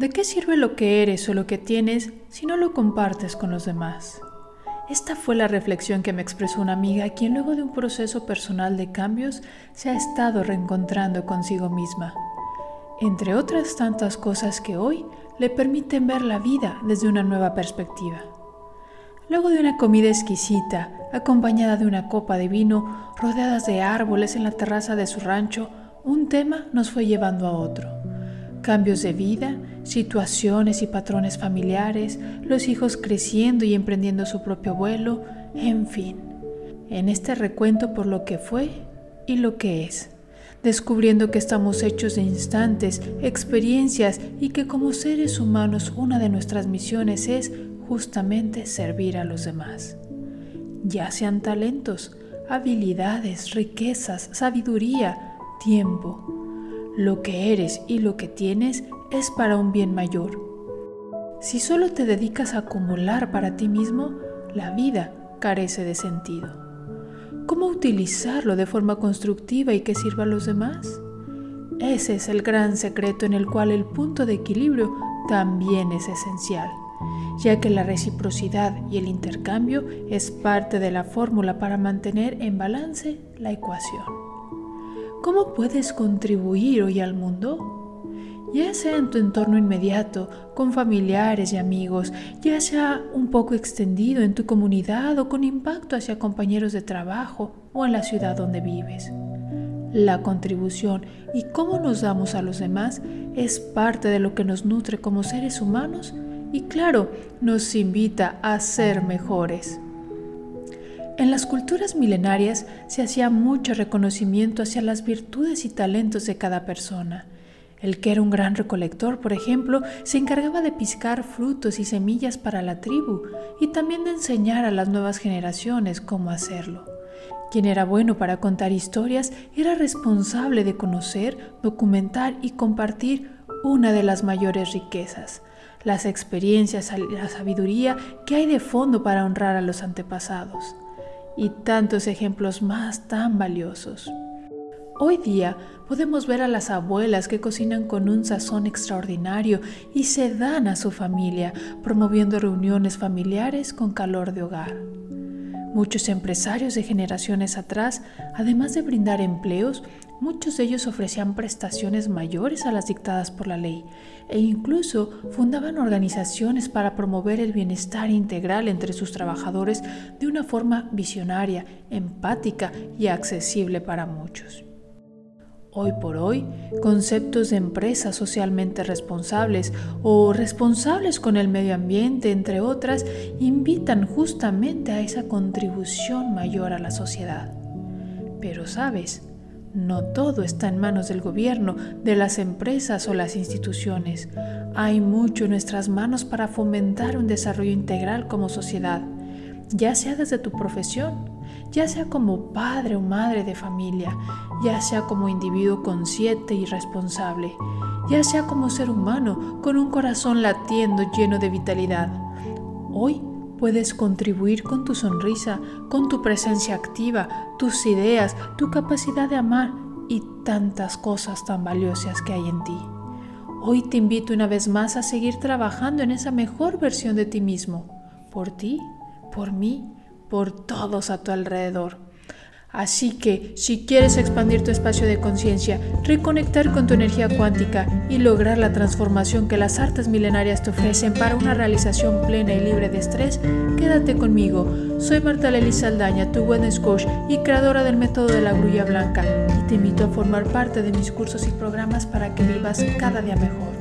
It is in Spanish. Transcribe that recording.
¿De qué sirve lo que eres o lo que tienes si no lo compartes con los demás? Esta fue la reflexión que me expresó una amiga quien luego de un proceso personal de cambios se ha estado reencontrando consigo misma. Entre otras tantas cosas que hoy le permiten ver la vida desde una nueva perspectiva. Luego de una comida exquisita, acompañada de una copa de vino, rodeadas de árboles en la terraza de su rancho, un tema nos fue llevando a otro cambios de vida, situaciones y patrones familiares, los hijos creciendo y emprendiendo su propio vuelo, en fin, en este recuento por lo que fue y lo que es, descubriendo que estamos hechos de instantes, experiencias y que como seres humanos una de nuestras misiones es justamente servir a los demás, ya sean talentos, habilidades, riquezas, sabiduría, tiempo, lo que eres y lo que tienes es para un bien mayor. Si solo te dedicas a acumular para ti mismo, la vida carece de sentido. ¿Cómo utilizarlo de forma constructiva y que sirva a los demás? Ese es el gran secreto en el cual el punto de equilibrio también es esencial, ya que la reciprocidad y el intercambio es parte de la fórmula para mantener en balance la ecuación. ¿Cómo puedes contribuir hoy al mundo? Ya sea en tu entorno inmediato, con familiares y amigos, ya sea un poco extendido en tu comunidad o con impacto hacia compañeros de trabajo o en la ciudad donde vives. La contribución y cómo nos damos a los demás es parte de lo que nos nutre como seres humanos y claro, nos invita a ser mejores. En las culturas milenarias se hacía mucho reconocimiento hacia las virtudes y talentos de cada persona. El que era un gran recolector, por ejemplo, se encargaba de piscar frutos y semillas para la tribu y también de enseñar a las nuevas generaciones cómo hacerlo. Quien era bueno para contar historias era responsable de conocer, documentar y compartir una de las mayores riquezas, las experiencias y la sabiduría que hay de fondo para honrar a los antepasados y tantos ejemplos más tan valiosos. Hoy día podemos ver a las abuelas que cocinan con un sazón extraordinario y se dan a su familia, promoviendo reuniones familiares con calor de hogar. Muchos empresarios de generaciones atrás, además de brindar empleos, muchos de ellos ofrecían prestaciones mayores a las dictadas por la ley e incluso fundaban organizaciones para promover el bienestar integral entre sus trabajadores de una forma visionaria, empática y accesible para muchos. Hoy por hoy, conceptos de empresas socialmente responsables o responsables con el medio ambiente, entre otras, invitan justamente a esa contribución mayor a la sociedad. Pero sabes, no todo está en manos del gobierno, de las empresas o las instituciones. Hay mucho en nuestras manos para fomentar un desarrollo integral como sociedad, ya sea desde tu profesión, ya sea como padre o madre de familia, ya sea como individuo consciente y responsable, ya sea como ser humano con un corazón latiendo lleno de vitalidad. Hoy puedes contribuir con tu sonrisa, con tu presencia activa, tus ideas, tu capacidad de amar y tantas cosas tan valiosas que hay en ti. Hoy te invito una vez más a seguir trabajando en esa mejor versión de ti mismo, por ti, por mí, por todos a tu alrededor. Así que si quieres expandir tu espacio de conciencia, reconectar con tu energía cuántica y lograr la transformación que las artes milenarias te ofrecen para una realización plena y libre de estrés, quédate conmigo. Soy Marta Lely Saldaña, tu wellness coach y creadora del método de la grulla blanca y te invito a formar parte de mis cursos y programas para que vivas cada día mejor.